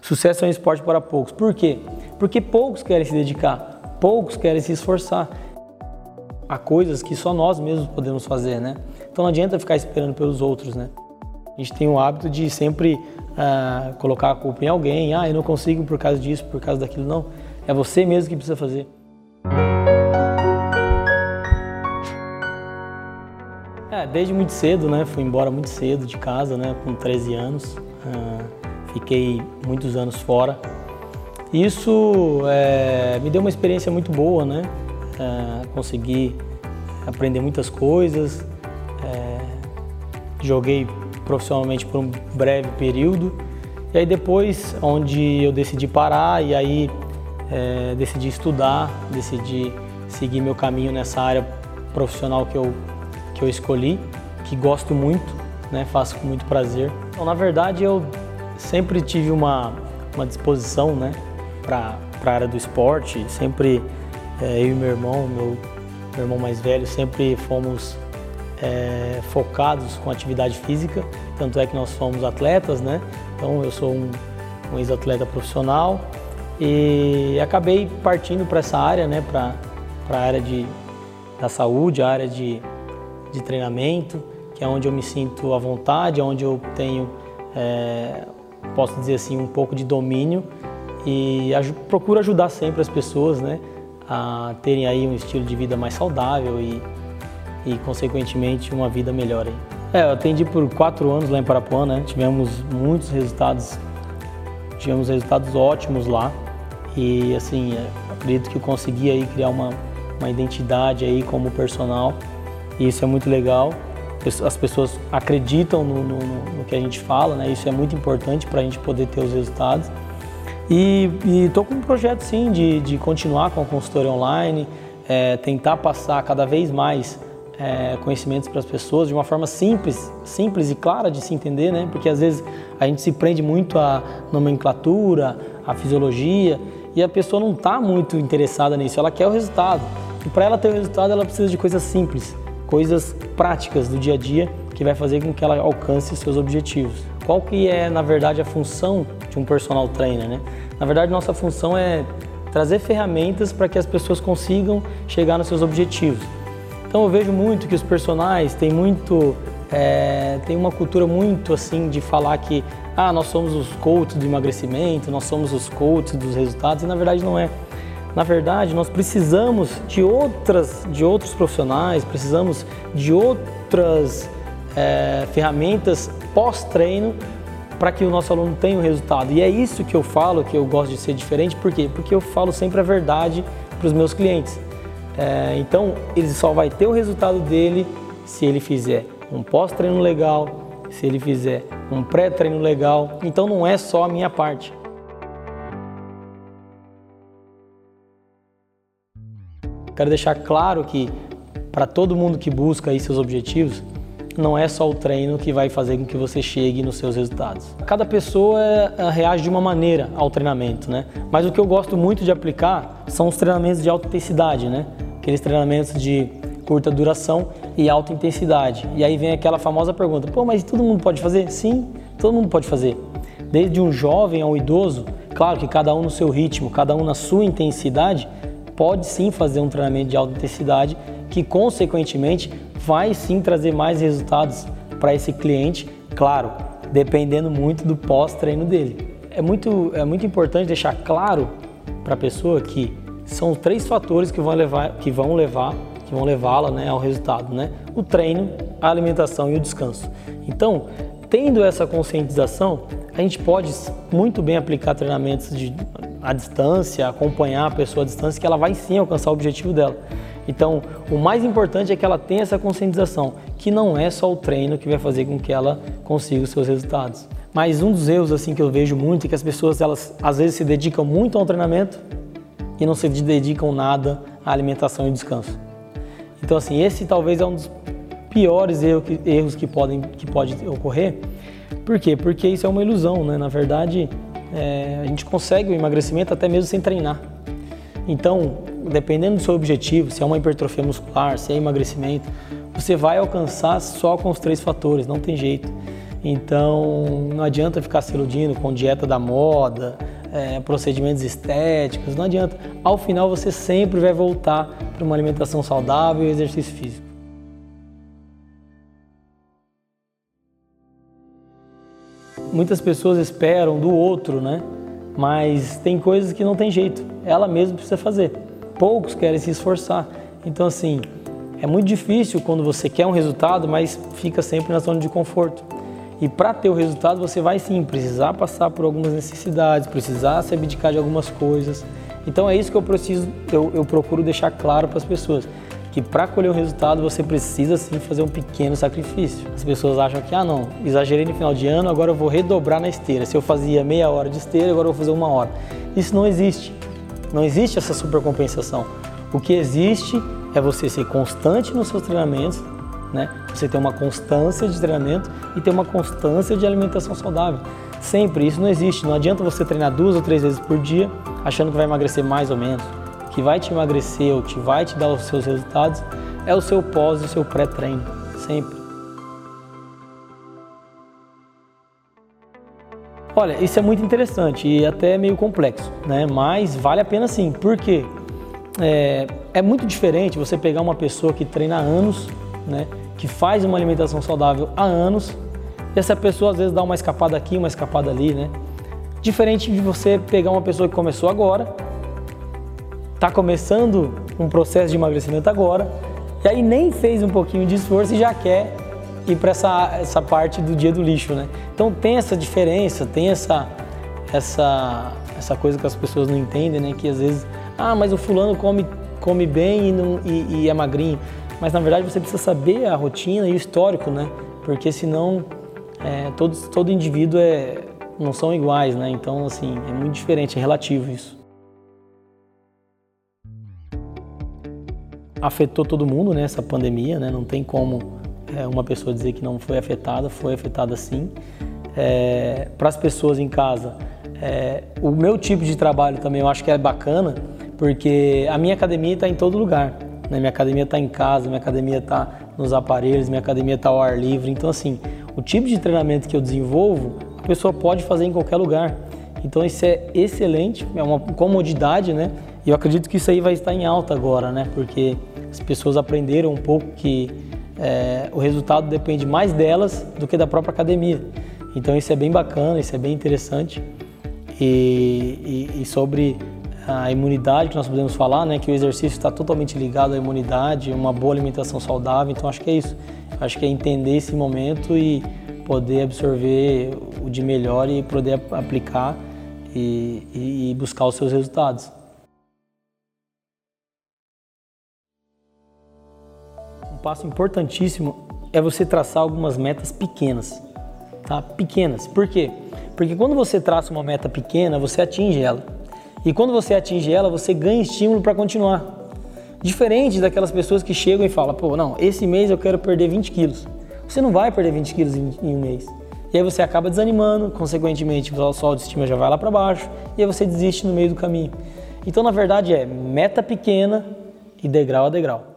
Sucesso é um esporte para poucos. Por quê? Porque poucos querem se dedicar, poucos querem se esforçar. Há coisas que só nós mesmos podemos fazer, né? Então não adianta ficar esperando pelos outros, né? A gente tem o hábito de sempre uh, colocar a culpa em alguém. Ah, eu não consigo por causa disso, por causa daquilo. Não. É você mesmo que precisa fazer. É, desde muito cedo, né? Fui embora muito cedo de casa, né? Com 13 anos. Uh, fiquei muitos anos fora. Isso é, me deu uma experiência muito boa, né? Uh, consegui aprender muitas coisas. É, joguei profissionalmente por um breve período. E aí depois, onde eu decidi parar e aí é, decidi estudar, decidi seguir meu caminho nessa área profissional que eu, que eu escolhi, que gosto muito, né, faço com muito prazer. Então, na verdade, eu sempre tive uma, uma disposição né, para a área do esporte, sempre é, eu e meu irmão, meu, meu irmão mais velho, sempre fomos é, focados com atividade física, tanto é que nós somos atletas, né? Então eu sou um, um ex-atleta profissional e acabei partindo para essa área, né? Para a área de, da saúde, a área de, de treinamento, que é onde eu me sinto à vontade, onde eu tenho, é, posso dizer assim, um pouco de domínio e procuro ajudar sempre as pessoas, né? A terem aí um estilo de vida mais saudável e e, consequentemente, uma vida melhor. Aí. É, eu atendi por quatro anos lá em Parapuã, né? Tivemos muitos resultados, tivemos resultados ótimos lá e, assim, é, acredito que eu consegui aí criar uma, uma identidade aí como personal e isso é muito legal. As pessoas acreditam no, no, no que a gente fala, né? Isso é muito importante para a gente poder ter os resultados. E estou com um projeto, sim, de, de continuar com a consultoria online, é, tentar passar cada vez mais é, conhecimentos para as pessoas de uma forma simples, simples e clara de se entender, né? Porque às vezes a gente se prende muito à nomenclatura, à fisiologia e a pessoa não está muito interessada nisso, ela quer o resultado. E para ela ter o resultado, ela precisa de coisas simples, coisas práticas do dia a dia que vai fazer com que ela alcance seus objetivos. Qual que é, na verdade, a função de um personal trainer, né? Na verdade, nossa função é trazer ferramentas para que as pessoas consigam chegar nos seus objetivos. Então eu vejo muito que os personagens têm muito, é, uma cultura muito assim de falar que ah, nós somos os coaches do emagrecimento, nós somos os coaches dos resultados, e na verdade não é. Na verdade, nós precisamos de outras, de outros profissionais, precisamos de outras é, ferramentas pós-treino para que o nosso aluno tenha o resultado. E é isso que eu falo, que eu gosto de ser diferente, por quê? Porque eu falo sempre a verdade para os meus clientes. É, então, ele só vai ter o resultado dele se ele fizer um pós-treino legal, se ele fizer um pré-treino legal. Então, não é só a minha parte. Quero deixar claro que para todo mundo que busca aí seus objetivos, não é só o treino que vai fazer com que você chegue nos seus resultados. Cada pessoa é, reage de uma maneira ao treinamento, né? Mas o que eu gosto muito de aplicar são os treinamentos de alta intensidade, né? aqueles treinamentos de curta duração e alta intensidade. E aí vem aquela famosa pergunta: pô, mas todo mundo pode fazer? Sim, todo mundo pode fazer. Desde um jovem ao idoso, claro que cada um no seu ritmo, cada um na sua intensidade, pode sim fazer um treinamento de alta intensidade que, consequentemente, vai sim trazer mais resultados para esse cliente, claro, dependendo muito do pós-treino dele. É muito, é muito importante deixar claro para a pessoa que são três fatores que vão levar, que vão levar, que vão levá-la né, ao resultado, né? O treino, a alimentação e o descanso. Então, tendo essa conscientização, a gente pode muito bem aplicar treinamentos de, à distância, acompanhar a pessoa à distância, que ela vai sim alcançar o objetivo dela. Então, o mais importante é que ela tenha essa conscientização, que não é só o treino que vai fazer com que ela consiga os seus resultados. Mas um dos erros assim que eu vejo muito é que as pessoas elas às vezes se dedicam muito ao treinamento, e não se dedicam nada à alimentação e descanso. Então, assim, esse talvez é um dos piores erros que, podem que pode ocorrer. Por quê? Porque isso é uma ilusão, né? Na verdade, é, a gente consegue o emagrecimento até mesmo sem treinar. Então, dependendo do seu objetivo, se é uma hipertrofia muscular, se é emagrecimento, você vai alcançar só com os três fatores, não tem jeito. Então não adianta ficar se iludindo com dieta da moda, é, procedimentos estéticos, não adianta. Ao final você sempre vai voltar para uma alimentação saudável e exercício físico. Muitas pessoas esperam do outro, né? Mas tem coisas que não tem jeito. Ela mesma precisa fazer. Poucos querem se esforçar. Então assim, é muito difícil quando você quer um resultado, mas fica sempre na zona de conforto. E para ter o resultado, você vai sim precisar passar por algumas necessidades, precisar se abdicar de algumas coisas. Então é isso que eu preciso, eu, eu procuro deixar claro para as pessoas que para colher o resultado você precisa sim fazer um pequeno sacrifício. As pessoas acham que, ah não, exagerei no final de ano, agora eu vou redobrar na esteira. Se eu fazia meia hora de esteira, agora eu vou fazer uma hora. Isso não existe. Não existe essa supercompensação. O que existe é você ser constante nos seus treinamentos, né? Você ter uma constância de treinamento e ter uma constância de alimentação saudável. Sempre, isso não existe. Não adianta você treinar duas ou três vezes por dia achando que vai emagrecer mais ou menos. Que vai te emagrecer ou que vai te dar os seus resultados é o seu pós e o seu pré-treino. Sempre. Olha, isso é muito interessante e até meio complexo, né? Mas vale a pena sim. Por quê? É, é muito diferente você pegar uma pessoa que treina há anos né, que faz uma alimentação saudável há anos e essa pessoa às vezes dá uma escapada aqui, uma escapada ali, né? Diferente de você pegar uma pessoa que começou agora, está começando um processo de emagrecimento agora, e aí nem fez um pouquinho de esforço e já quer ir para essa, essa parte do dia do lixo, né? Então tem essa diferença, tem essa, essa, essa coisa que as pessoas não entendem, né? Que às vezes, ah, mas o fulano come, come bem e, não, e, e é magrinho mas na verdade você precisa saber a rotina e o histórico, né? Porque senão é, todo indivíduo é, não são iguais, né? Então, assim, é muito diferente, é relativo isso. Afetou todo mundo, né? Pandemia, né? Não tem como é, uma pessoa dizer que não foi afetada, foi afetada sim. É, Para as pessoas em casa, é, o meu tipo de trabalho também eu acho que é bacana, porque a minha academia está em todo lugar. Né? Minha academia está em casa, minha academia está nos aparelhos, minha academia está ao ar livre. Então, assim, o tipo de treinamento que eu desenvolvo, a pessoa pode fazer em qualquer lugar. Então, isso é excelente, é uma comodidade, né? Eu acredito que isso aí vai estar em alta agora, né? Porque as pessoas aprenderam um pouco que é, o resultado depende mais delas do que da própria academia. Então, isso é bem bacana, isso é bem interessante. e, e, e sobre a imunidade que nós podemos falar, né, que o exercício está totalmente ligado à imunidade, uma boa alimentação saudável. Então acho que é isso. Acho que é entender esse momento e poder absorver o de melhor e poder aplicar e, e buscar os seus resultados. Passo importantíssimo é você traçar algumas metas pequenas, tá? Pequenas. Por quê? Porque quando você traça uma meta pequena, você atinge ela. E quando você atinge ela, você ganha estímulo para continuar. Diferente daquelas pessoas que chegam e falam, pô, não, esse mês eu quero perder 20 quilos. Você não vai perder 20 quilos em, em um mês. E aí você acaba desanimando, consequentemente a sua autoestima já vai lá para baixo e aí você desiste no meio do caminho. Então, na verdade, é meta pequena e degrau a degrau.